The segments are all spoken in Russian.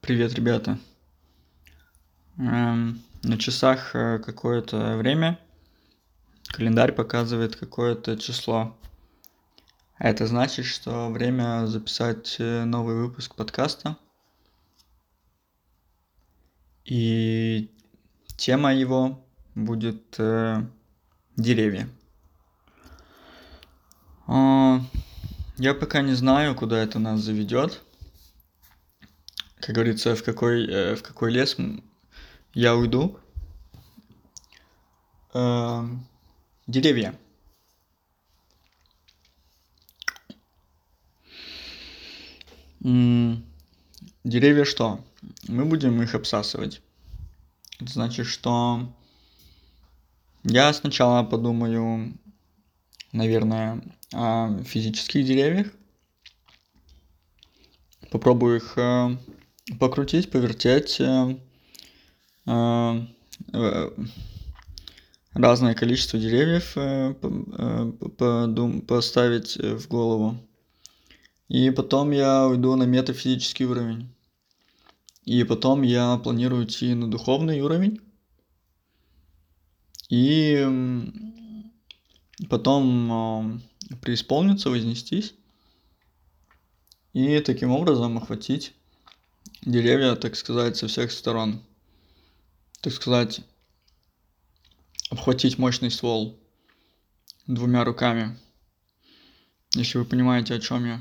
Привет, ребята. Эм, на часах э, какое-то время, календарь показывает какое-то число. А это значит, что время записать э, новый выпуск подкаста. И тема его будет э, деревья. А, я пока не знаю, куда это нас заведет как говорится, в какой, э, в какой лес я уйду. Э, деревья. Деревья что? Мы будем их обсасывать. Это значит, что я сначала подумаю, наверное, о физических деревьях. Попробую их э, покрутить, повертеть, э, э, э, разное количество деревьев поставить в голову. И потом я уйду на метафизический уровень. И потом я планирую идти на духовный уровень. И потом преисполниться, вознестись. И таким образом охватить деревья, так сказать, со всех сторон. Так сказать, обхватить мощный ствол двумя руками. Если вы понимаете, о чем я.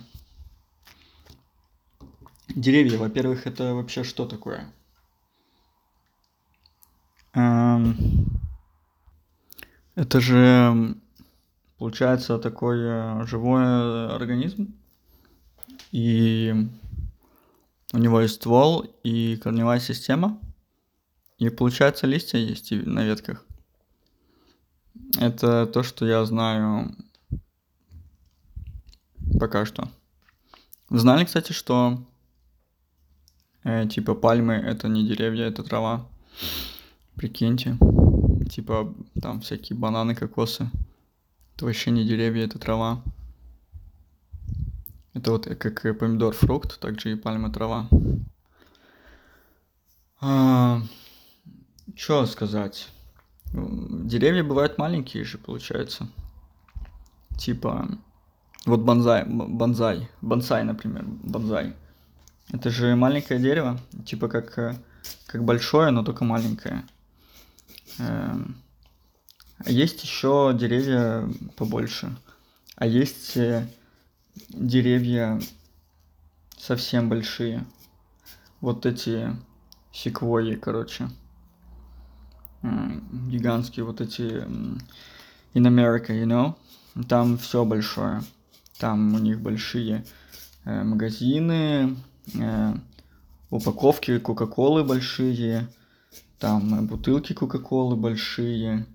Деревья, во-первых, это вообще что такое? Эм, это же, получается, такой э, живой организм. И у него есть ствол и корневая система. И получается листья есть на ветках. Это то, что я знаю пока что. Знали, кстати, что э, типа пальмы это не деревья, это трава. Прикиньте. Типа там всякие бананы, кокосы. Это вообще не деревья, это трава. Это вот как помидор фрукт, также и пальма трава. А, что сказать? Деревья бывают маленькие же, получается. Типа, вот бонзай, бонзай, бонсай, например, бонзай. Это же маленькое дерево, типа как, как большое, но только маленькое. Эм, а есть еще деревья побольше. А есть э, деревья совсем большие. Вот эти секвойи, короче. Гигантские вот эти in America, you know? Там все большое. Там у них большие э, магазины, э, упаковки Кока-Колы большие, там бутылки Кока-Колы большие,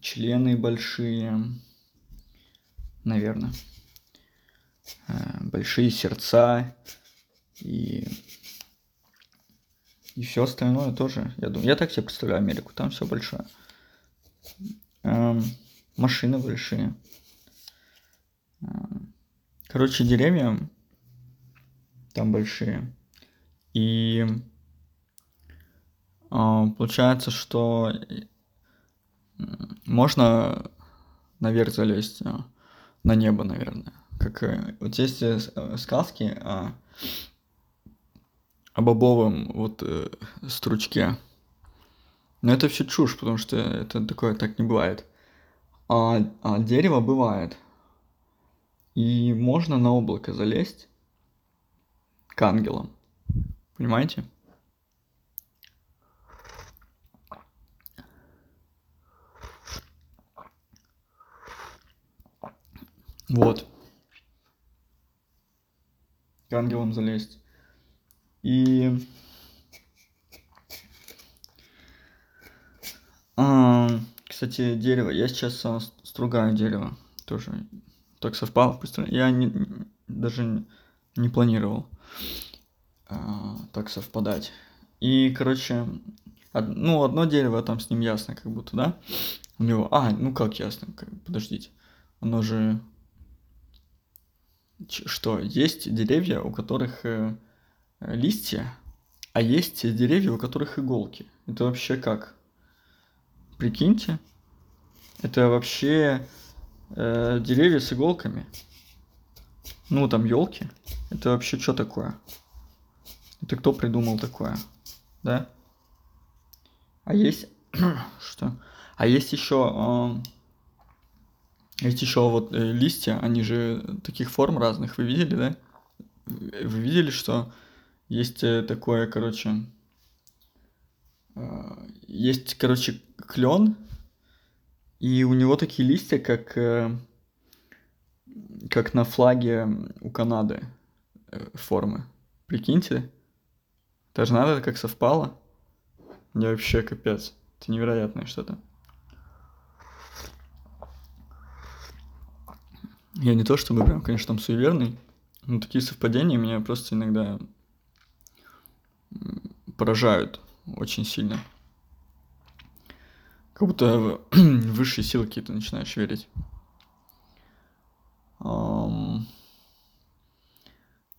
члены большие, наверное. Э, большие сердца и и все остальное тоже. Я думаю, я так себе представляю Америку, там все большое. Эм, машины большие. Эм, короче, деревья там большие. И э, получается, что можно наверх залезть э, на небо, наверное. Как э, вот есть э, сказки о, о бобовом вот э, стручке. Но это все чушь, потому что это такое так не бывает. А, а дерево бывает. И можно на облако залезть к ангелам. Понимаете? Вот. К ангелам залезть. И... А, кстати, дерево. Я сейчас а, стругаю дерево. Тоже так совпало. Я не, даже не планировал а, так совпадать. И, короче, од, ну, одно дерево там с ним ясно, как будто, да? У него... А, ну как ясно? Подождите. Оно же... Что, есть деревья, у которых... Э, листья, а есть деревья, у которых иголки. Это вообще как? Прикиньте, это вообще э, деревья с иголками. Ну, там елки. Это вообще что такое? Это кто придумал такое? Да? А есть... что? А есть еще... Э, есть еще вот э, листья, они же таких форм разных. Вы видели, да? Вы видели, что есть э, такое, короче... Э, есть, короче, клен, и у него такие листья, как, э, как на флаге у Канады формы. Прикиньте, это же надо как совпало. Я вообще капец. Это невероятное что-то. Я не то чтобы прям, конечно, там суеверный, но такие совпадения меня просто иногда поражают очень сильно. Как будто в высшие силы какие-то начинаешь верить.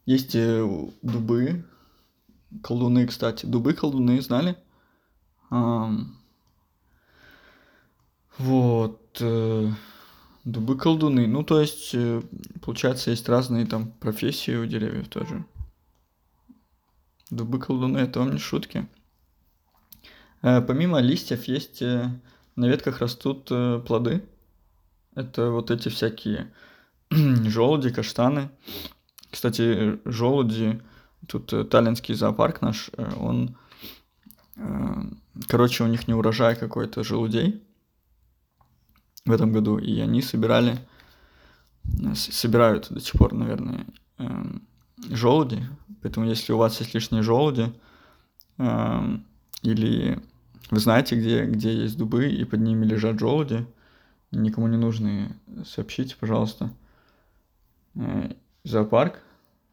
Есть э, дубы, колдуны, кстати. Дубы колдуны, знали? Вот. Дубы колдуны. Ну, то есть, э, получается, есть разные там профессии у деревьев тоже. Дубы колдуны, это вам не шутки. Э, помимо листьев есть э, на ветках растут плоды. Это вот эти всякие желуди, каштаны. Кстати, желуди, тут таллинский зоопарк наш, он, короче, у них не урожай какой-то желудей в этом году, и они собирали, собирают до сих пор, наверное, эм, желуди, поэтому если у вас есть лишние желуди, эм, или вы знаете, где, где есть дубы, и под ними лежат желуди, никому не нужны, сообщите, пожалуйста, э, зоопарк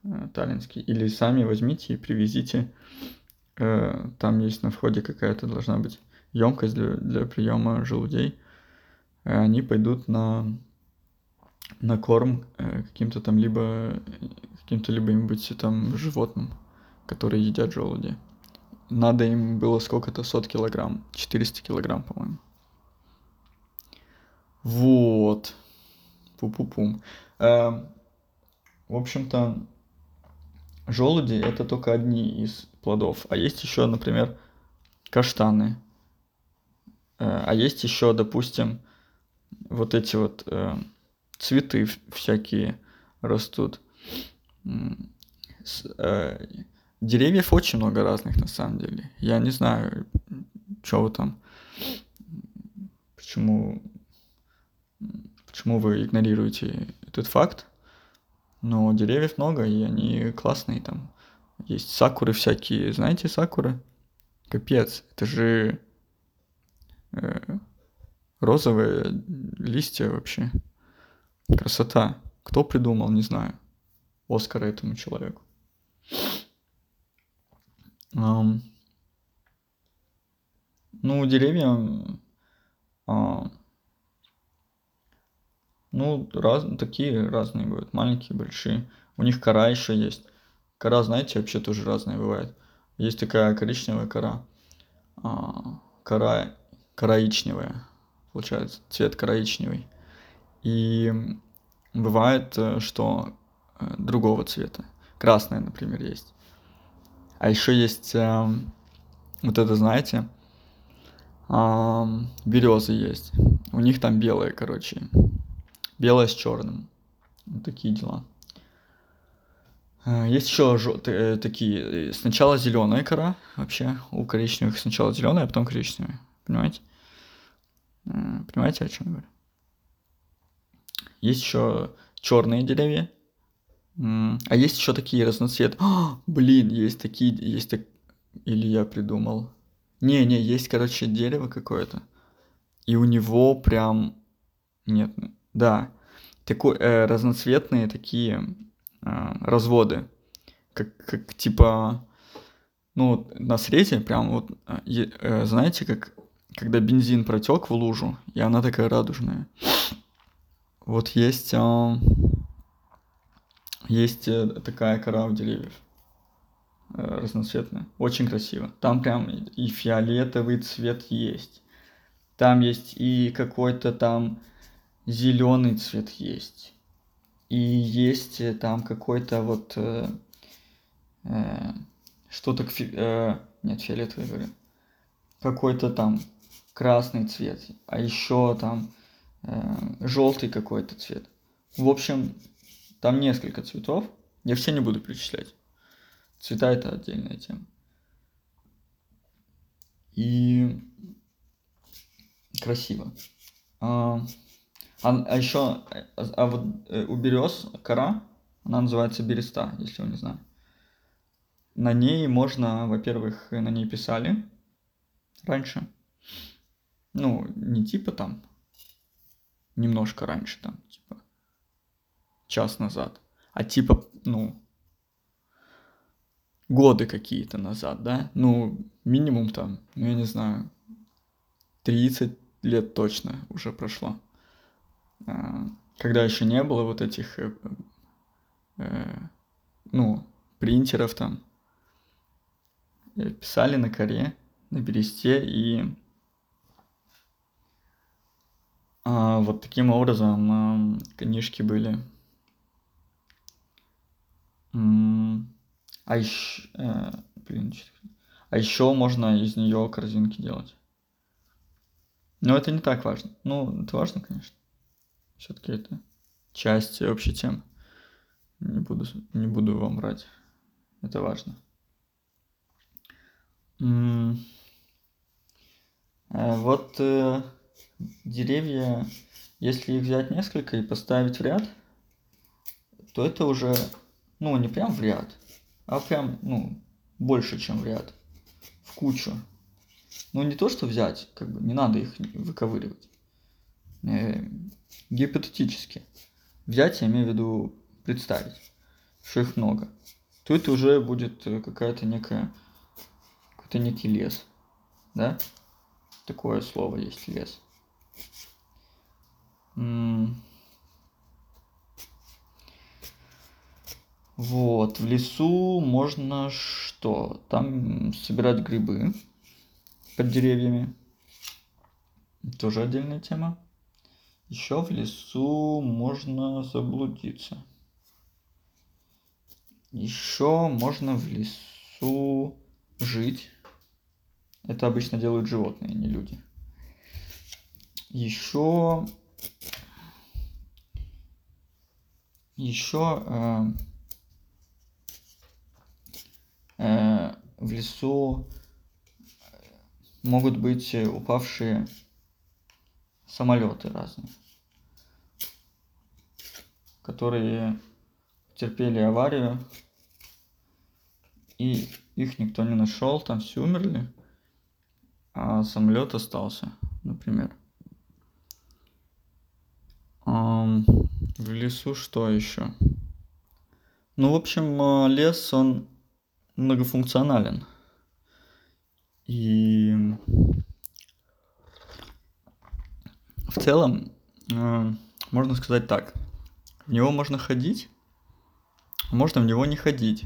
э, таллинский, или сами возьмите и привезите. Э, там есть на входе какая-то должна быть емкость для, для приема желудей. Они пойдут на, на корм каким-то там либо каким-то либо-нибудь там животным, которые едят желуди надо им было сколько-то сот килограмм, 400 килограмм, по-моему. Вот. Пу-пу-пум. Э, в общем-то, желуди это только одни из плодов. А есть еще, например, каштаны. Э, а есть еще, допустим, вот эти вот э, цветы всякие растут. С, э, Деревьев очень много разных на самом деле. Я не знаю, вы там, почему, почему вы игнорируете этот факт. Но деревьев много, и они классные там. Есть сакуры всякие. Знаете сакуры? Капец, это же э, розовые листья вообще. Красота. Кто придумал, не знаю. Оскара этому человеку. Um, ну, деревья, а, ну, раз, такие разные бывают, маленькие, большие. У них кора еще есть. Кора, знаете, вообще тоже разная бывает. Есть такая коричневая кора. А, кора коричневая, получается, цвет коричневый. И бывает, э, что э, другого цвета. Красная, например, есть. А еще есть э, вот это, знаете, э, березы есть. У них там белые, короче. Белое с черным. Вот такие дела. Есть еще желтые, такие. Сначала зеленая кора. Вообще у коричневых сначала зеленая, а потом коричневая. Понимаете? Понимаете, о чем я говорю? Есть еще черные деревья. А есть еще такие разноцвет. А, блин, есть такие, есть так... Или я придумал. Не-не, есть, короче, дерево какое-то. И у него прям... Нет, да. Такой, э, разноцветные такие э, разводы. Как, как типа... Ну, на срезе прям вот... Э, э, знаете, как когда бензин протек в лужу, и она такая радужная. Вот есть... Э, есть э, такая кора у деревьев. Э, разноцветное. Очень красиво. Там прям и фиолетовый цвет есть. Там есть и какой-то там зеленый цвет есть. И есть э, там какой-то вот э, э, что-то э, нет фиолетовый говорю какой-то там красный цвет а еще там э, желтый какой-то цвет. В общем там несколько цветов. Я все не буду перечислять. Цвета это отдельная тема. И красиво. А, а, а еще, а, а вот э, у берез кора, она называется береста, если вы не знали. На ней можно, во-первых, на ней писали раньше. Ну, не типа там, немножко раньше, там, типа, час назад, а типа, ну, годы какие-то назад, да? Ну, минимум там, ну, я не знаю, 30 лет точно уже прошло. А, когда еще не было вот этих, э, э, ну, принтеров там, э, писали на коре, на бересте, и а, вот таким образом книжки были. А еще, блин, а еще можно из нее корзинки делать. Но это не так важно. Ну, это важно, конечно. Все-таки это часть общей темы. Не буду, не буду вам врать. Это важно. -м вот э, деревья, если их взять несколько и поставить в ряд, то это уже, ну, не прям в ряд, а прям, ну, больше, чем в ряд, в кучу. Ну, не то, что взять, как бы, не надо их выковыривать. Э, гипотетически взять, я имею в виду представить, что их много, то это уже будет э, какая-то некая, какой-то некий лес, да? Такое слово есть лес. Вот, в лесу можно что? Там собирать грибы под деревьями. Тоже отдельная тема. Еще в лесу можно заблудиться. Еще можно в лесу жить. Это обычно делают животные, не люди. Еще еще э, э, в лесу могут быть упавшие самолеты разные, которые терпели аварию, и их никто не нашел, там все умерли, а самолет остался, например. В лесу что еще? Ну, в общем, э, лес, он многофункционален. И в целом, э, можно сказать так. В него можно ходить, а можно в него не ходить.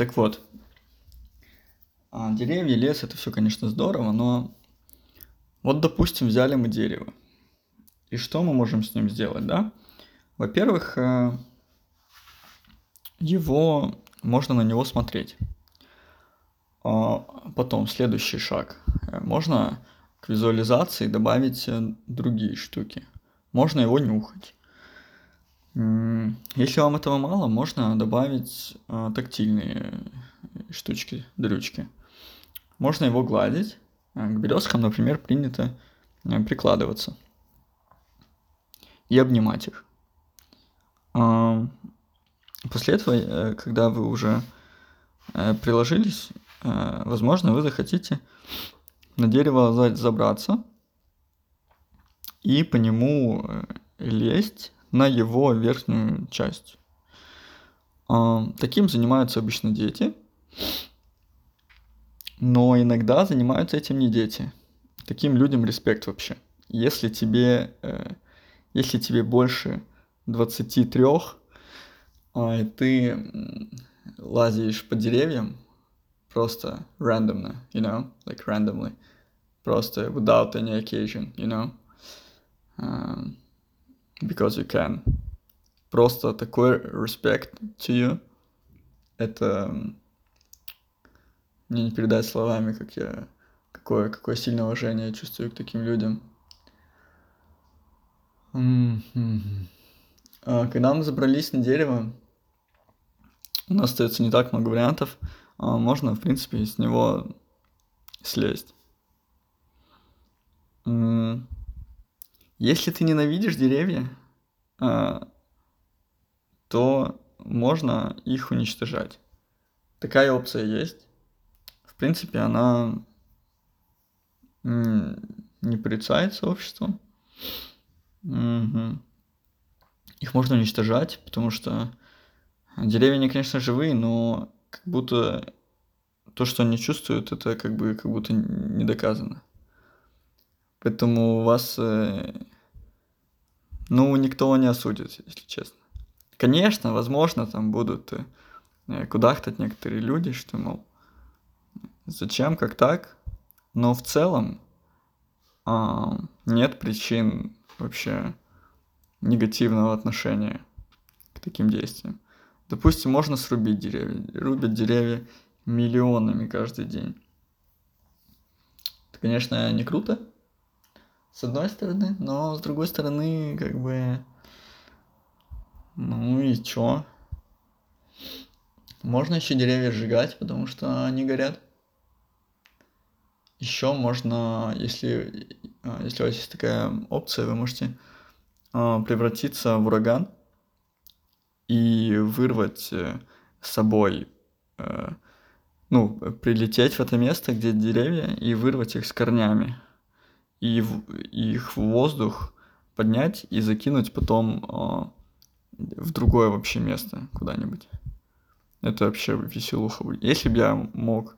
Так вот, а, деревья, лес, это все, конечно, здорово, но вот, допустим, взяли мы дерево. И что мы можем с ним сделать, да? Во-первых, э, его можно на него смотреть. А потом следующий шаг. Можно к визуализации добавить э, другие штуки. Можно его нюхать. Если вам этого мало, можно добавить э, тактильные штучки, дрючки. Можно его гладить. К березкам, например, принято э, прикладываться и обнимать их. После этого, э, когда вы уже э, приложились, э, возможно, вы захотите на дерево забраться и по нему лезть на его верхнюю часть. Таким занимаются обычно дети, но иногда занимаются этим не дети. Таким людям респект вообще. если тебе, э, если тебе больше 23, а, и ты лазишь по деревьям просто рандомно, you know, like randomly, просто without any occasion, you know, um, because you can. Просто такой respect to you. Это мне не передать словами, как я, какое, какое сильное уважение я чувствую к таким людям. А, когда мы забрались на дерево, у нас остается не так много вариантов. А, можно, в принципе, с него слезть. Если ты ненавидишь деревья, а, то можно их уничтожать. Такая опция есть. В принципе, она не порицается обществом. Угу. Их можно уничтожать, потому что деревья, они, конечно, живые, но как будто то, что они чувствуют, это как бы как будто не доказано. Поэтому вас, э, ну, никто не осудит, если честно. Конечно, возможно, там будут э, кудахтать некоторые люди, что, мол, зачем, как так, но в целом а, нет причин вообще негативного отношения к таким действиям. Допустим, можно срубить деревья. Рубят деревья миллионами каждый день. Это, конечно, не круто, с одной стороны, но с другой стороны, как бы, ну и чё? Можно еще деревья сжигать, потому что они горят. Еще можно, если, а, если у вас есть такая опция, вы можете а, превратиться в ураган и вырвать э, с собой, э, ну, прилететь в это место, где деревья, и вырвать их с корнями. И, в, их в воздух поднять и закинуть потом а, в другое вообще место куда-нибудь. Это вообще веселуха. Если бы я мог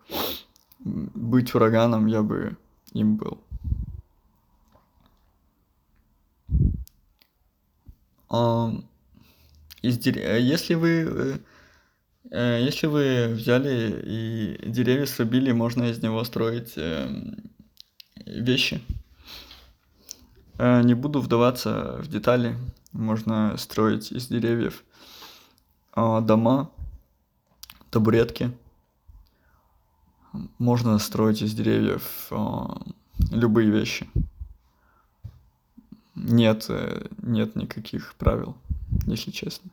быть ураганом, я бы им был. А, из дерев... Если вы э, если вы взяли и деревья срубили, можно из него строить эм, вещи. Э, не буду вдаваться в детали. Можно строить из деревьев а, дома, табуретки. Можно строить из деревьев а, любые вещи. Нет, э, нет никаких правил, если честно.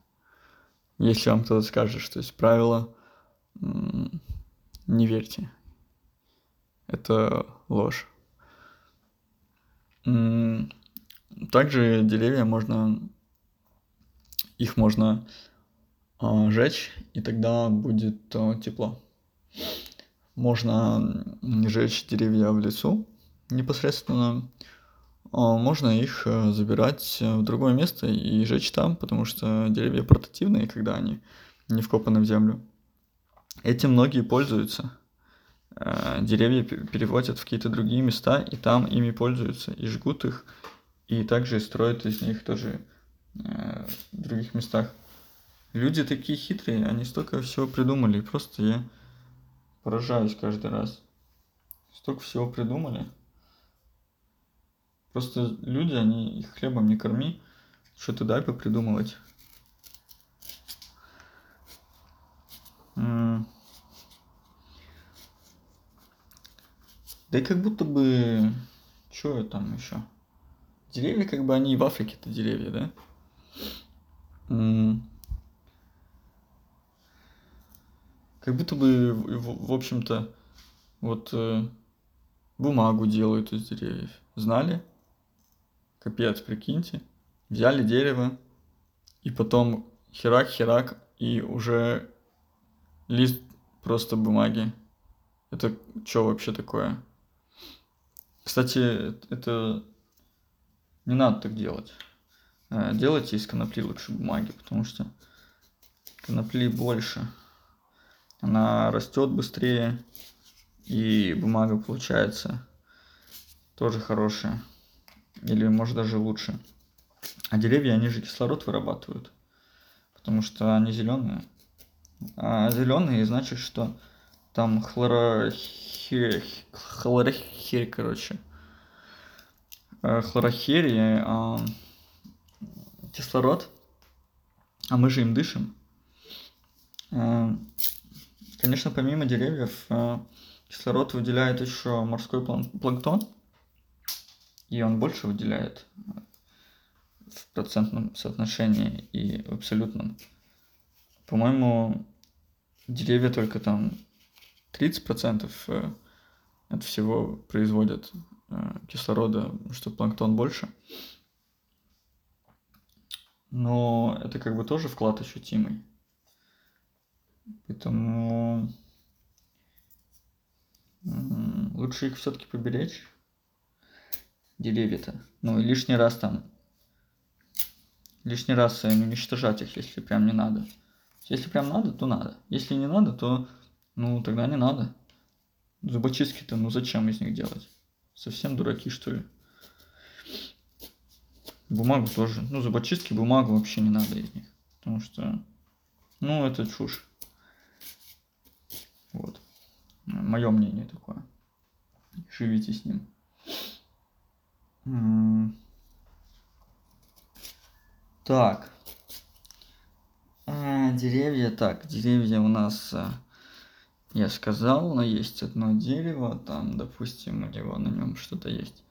Если вам кто-то скажет, что есть правила, не верьте. Это ложь. Также деревья можно, их можно э, жечь, и тогда будет э, тепло. Можно жечь деревья в лесу непосредственно. Э, можно их э, забирать в другое место и жечь там, потому что деревья портативные, когда они не вкопаны в землю. Этим многие пользуются. Э, деревья переводят в какие-то другие места, и там ими пользуются, и жгут их, и также строят из них тоже э, в других местах. Люди такие хитрые, они столько всего придумали, просто я поражаюсь каждый раз. Столько всего придумали. Просто люди, они их хлебом не корми, что-то дай попридумывать. Да и как будто бы... Что там еще? Деревья, как бы, они и в Африке это деревья, да? Как будто бы, в, общем-то, вот э, бумагу делают из деревьев. Знали? Капец, прикиньте. Взяли дерево, и потом херак-херак, и уже лист просто бумаги. Это что вообще такое? Кстати, это не надо так делать. Э, делайте из конопли лучше бумаги, потому что конопли больше. Она растет быстрее, и бумага получается тоже хорошая. Или, может, даже лучше. А деревья, они же кислород вырабатывают. Потому что они зеленые. А зеленые значит, что там хлорохер... Хлорохер, короче. Э, Хлорохерия, а кислород, а мы же им дышим. Э, конечно, помимо деревьев, э, кислород выделяет еще морской планктон, и он больше выделяет в процентном соотношении и в абсолютном. По-моему, деревья только там 30% э, от всего производят кислорода, что планктон больше. Но это как бы тоже вклад ощутимый. Поэтому лучше их все-таки поберечь. Деревья-то. Ну и лишний раз там лишний раз не уничтожать их, если прям не надо. Если прям надо, то надо. Если не надо, то ну тогда не надо. Зубочистки-то, ну зачем из них делать? Совсем дураки, что ли? Бумагу тоже. Ну, зубочистки, бумагу вообще не надо из них. Потому что, ну, это чушь. Вот. Мое мнение такое. Живите с ним. Так. А, деревья. Так, деревья у нас, а, я сказал, но есть одно дерево. Там, допустим, у него на нем что-то есть.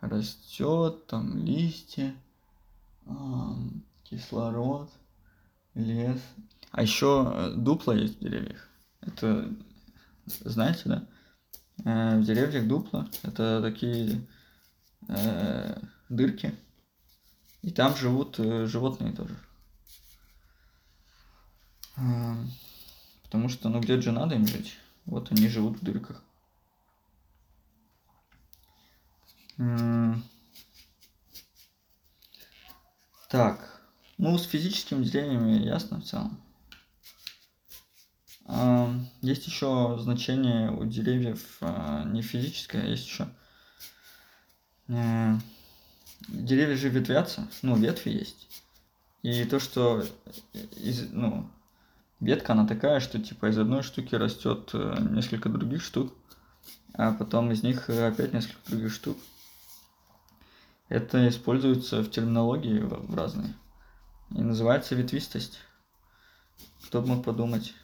Растет, там листья, кислород, лес. А еще э, дупла есть в деревьях. Это, знаете, да? Э, в деревьях дупла это такие э, дырки. И там живут э, животные тоже. Потому что, ну, где же надо им жить? Вот они живут в дырках. Так, ну с физическими деревьями ясно в целом. Есть еще значение у деревьев а, не физическое, а есть еще э, деревья же ветвятся, ну ветви есть. И то, что из, ну, ветка, она такая, что типа из одной штуки растет э, несколько других штук, а потом из них опять несколько других штук. Это используется в терминологии в разной. И называется ветвистость. Кто бы мог подумать.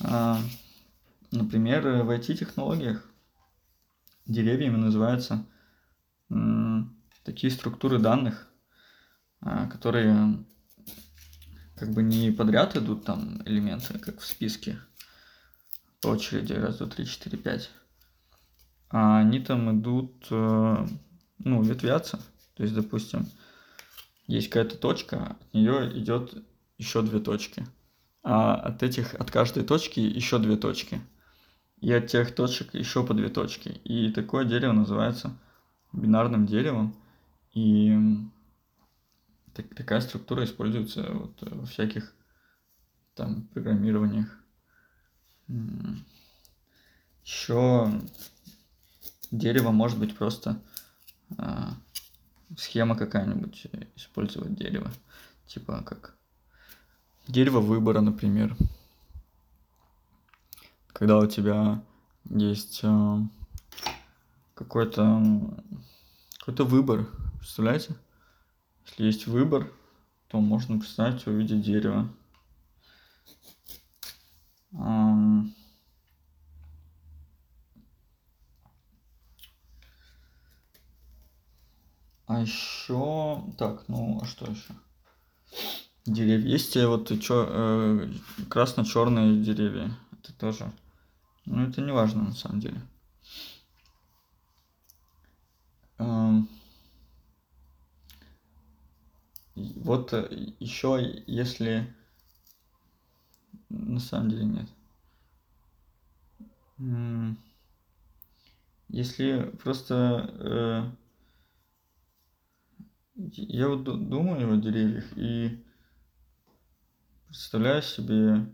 А, например, в IT-технологиях деревьями называются такие структуры данных, а, которые как бы не подряд идут там элементы, как в списке по очереди, раз, два, три, четыре, пять, а они там идут э, ну, ветвятся. То есть, допустим, есть какая-то точка, от нее идет еще две точки. А от этих, от каждой точки еще две точки. И от тех точек еще по две точки. И такое дерево называется бинарным деревом. И так, такая структура используется вот во всяких там программированиях. Еще дерево может быть просто а, схема какая-нибудь э, использовать дерево. Типа как дерево выбора, например. Когда у тебя есть а, какой-то какой-то выбор, представляете? Если есть выбор, то можно представить увидеть дерево. А еще... Так, ну, а что еще? Деревья. Есть вот чё, э, красно-черные деревья. Это тоже... Ну, это не важно на самом деле. Эм... Вот э, еще, если... На самом деле нет. Если просто... Э я вот думаю о деревьях и представляю себе,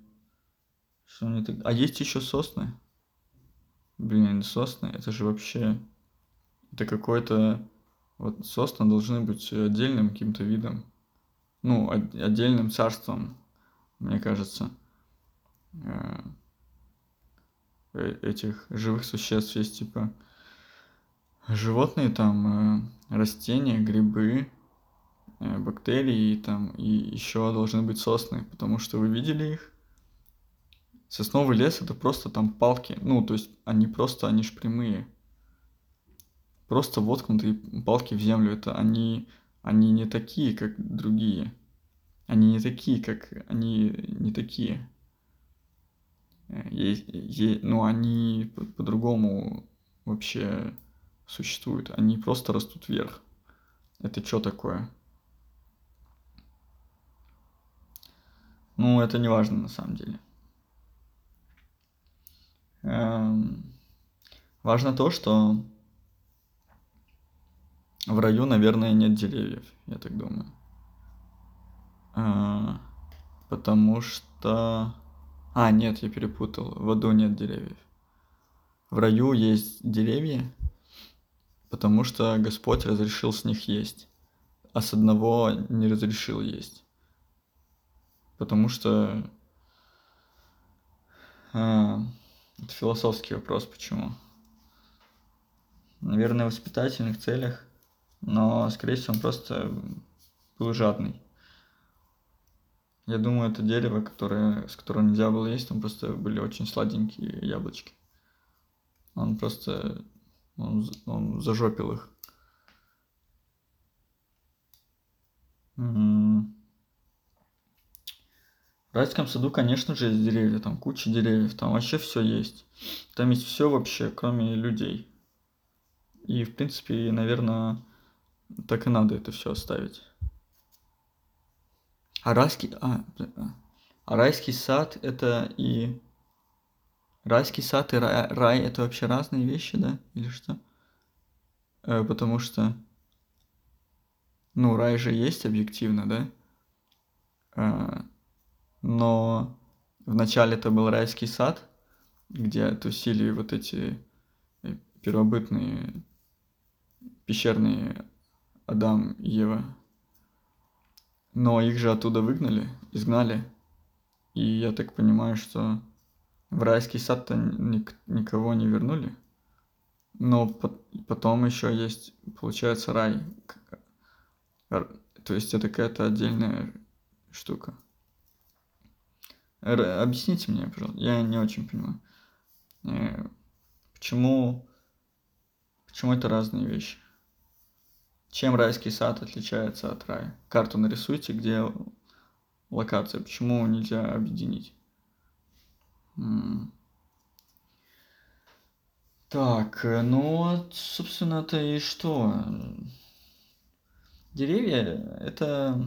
что они так... А есть еще сосны? Блин, сосны, это же вообще... Это какой-то вот сосны должны быть отдельным каким-то видом, ну, отдельным царством, мне кажется, э, э, этих живых существ есть типа животные, там растения, грибы, бактерии там и еще должны быть сосны, потому что вы видели их. Сосновый лес это просто там палки, ну то есть они просто, они ж прямые просто воткнутые палки в землю. Это они, они не такие, как другие. Они не такие, как они не такие. Есть, есть, ну, они по-другому вообще существуют. Они просто растут вверх. Это что такое? Ну, это не важно на самом деле. Эм, важно то, что в раю, наверное, нет деревьев, я так думаю. А, потому что... А, нет, я перепутал. В аду нет деревьев. В раю есть деревья, потому что Господь разрешил с них есть, а с одного не разрешил есть. Потому что... А, это философский вопрос, почему. Наверное, в воспитательных целях но, скорее всего, он просто был жадный. Я думаю, это дерево, которое, с которого нельзя было есть, там просто были очень сладенькие яблочки. Он просто, он, он зажопил их. В райском саду, конечно же, есть деревья, там куча деревьев, там вообще все есть. Там есть все вообще, кроме людей. И, в принципе, наверное, так и надо это все оставить. А райский, а, а, а райский сад это и райский сад и рай, рай это вообще разные вещи, да, или что? Э, потому что, ну, рай же есть объективно, да? Э, но вначале это был райский сад, где тусили вот эти э, первобытные пещерные Адам и Ева. Но их же оттуда выгнали, изгнали. И я так понимаю, что в райский сад-то ник- никого не вернули. Но потом еще есть, получается, рай. То есть это какая-то отдельная штука. Р- объясните мне, пожалуйста, я не очень понимаю. Э, почему, почему это разные вещи? Чем райский сад отличается от рая? Карту нарисуйте, где локация. Почему нельзя объединить? Так, э, ну собственно, это и что? Деревья – это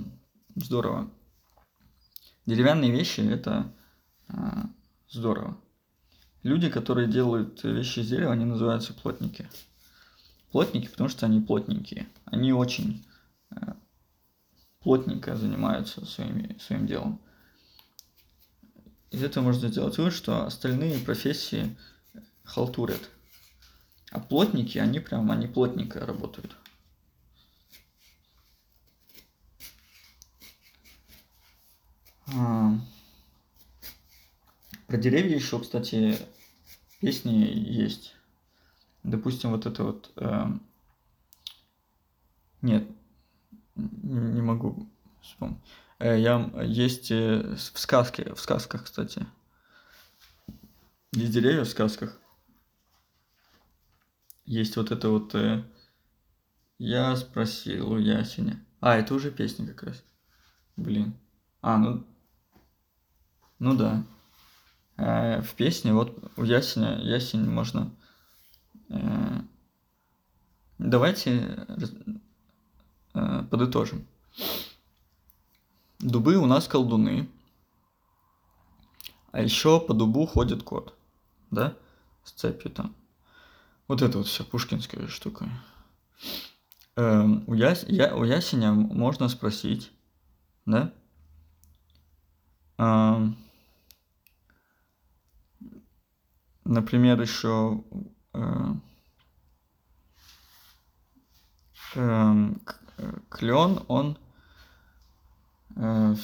здорово. Деревянные вещи – это а, здорово. Люди, которые делают вещи из дерева, они называются плотники плотники, потому что они плотненькие. Они очень э, плотненько занимаются своими, своим делом. Из этого можно сделать вывод, что остальные профессии халтурят. А плотники, они прям, они плотненько работают. Про деревья еще, кстати, песни есть допустим, вот это вот... Э, нет, не могу вспомнить. Э, я, есть э, в сказке, в сказках, кстати. Есть деревья в сказках. Есть вот это вот... Э, я спросил у ясеня. А, это уже песня как раз. Блин. А, ну... Ну да. Э, в песне вот у ясеня, ясень можно давайте э, подытожим. Дубы у нас колдуны, а еще по дубу ходит кот, да, с цепью там. Вот это вот вся пушкинская штука. Эм, у, яс... я... у ясеня можно спросить, да? Эм, например, еще Э, клен, он э,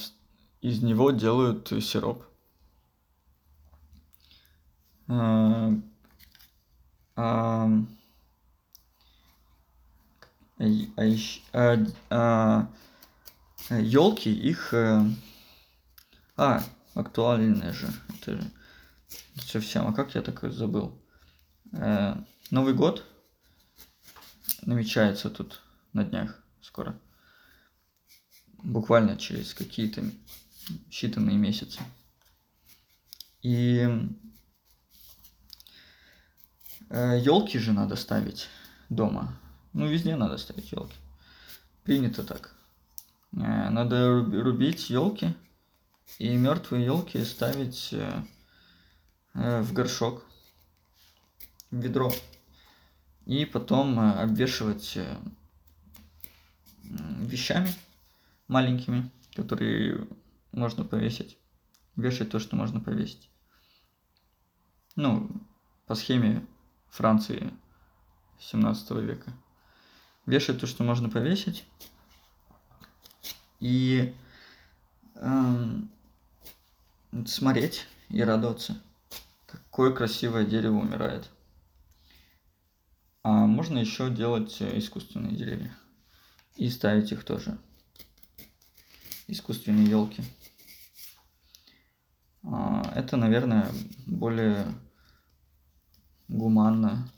из него делают сироп. Э, а, а, а, а, елки их э, а актуальные же. Это же совсем а как я такое забыл э, новый год намечается тут на днях скоро. Буквально через какие-то считанные месяцы. И елки же надо ставить дома. Ну везде надо ставить елки принято так. Надо рубить елки и мертвые елки ставить в горшок ведро. И потом обвешивать вещами маленькими которые можно повесить. Вешать то что можно повесить. Ну по схеме франции 17 века. Вешать то что можно повесить. И эм, смотреть и радоваться какое красивое дерево умирает а можно еще делать искусственные деревья. И ставить их тоже. Искусственные елки это наверное более гуманно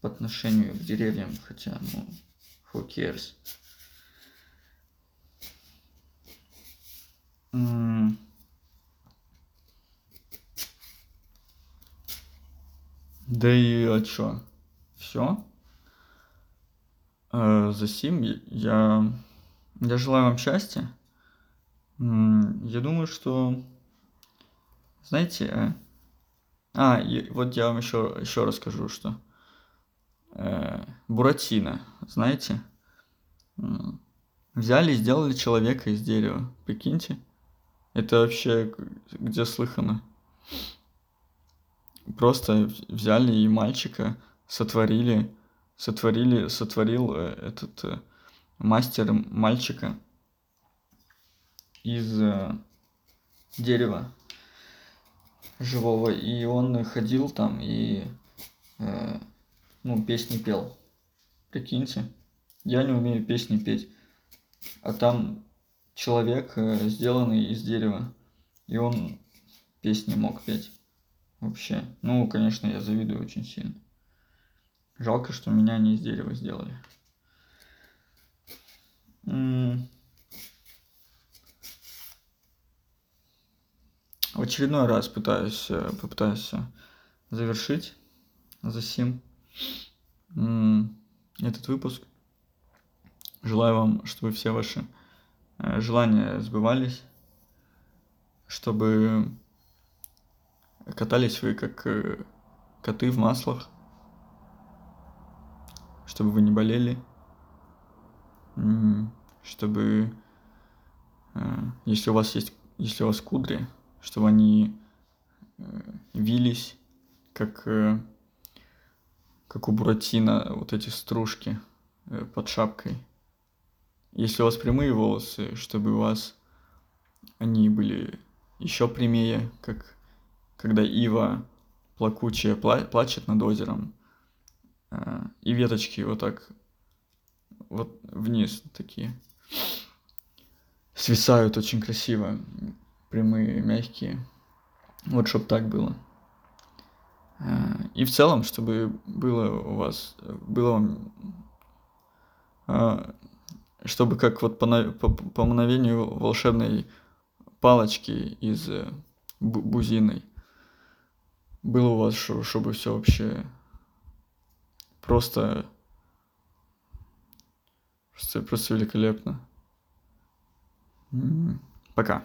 по отношению к деревьям хотя ну who cares. Да и а чё всё. За сим я я желаю вам счастья. Я думаю что знаете а и вот я вам ещё ещё расскажу что буратино знаете взяли и сделали человека из дерева. Прикиньте это вообще где слыхано. Просто взяли и мальчика сотворили сотворили сотворил этот мастер мальчика из дерева живого и он ходил там и ну песни пел. Прикиньте я не умею песни петь а там человек сделанный из дерева и он песни мог петь. Вообще. Ну конечно я завидую очень сильно жалко что меня не из дерева сделали. В очередной раз пытаюсь попытаюсь завершить засим этот выпуск. Желаю вам чтобы все ваши желания сбывались чтобы катались вы как коты в маслах чтобы вы не болели. Чтобы если у вас есть если у вас кудри чтобы они вились как как у буратино вот эти стружки под шапкой. Если у вас прямые волосы чтобы у вас они были еще прямее как когда ива плакучая плачет над озером и веточки вот так вот вниз такие. Свисают очень красиво прямые мягкие. Вот чтоб так было. И в целом чтобы было у вас было чтобы как вот по мгновению волшебной палочки из бузины было у вас чтобы все вообще просто просто просто великолепно. Пока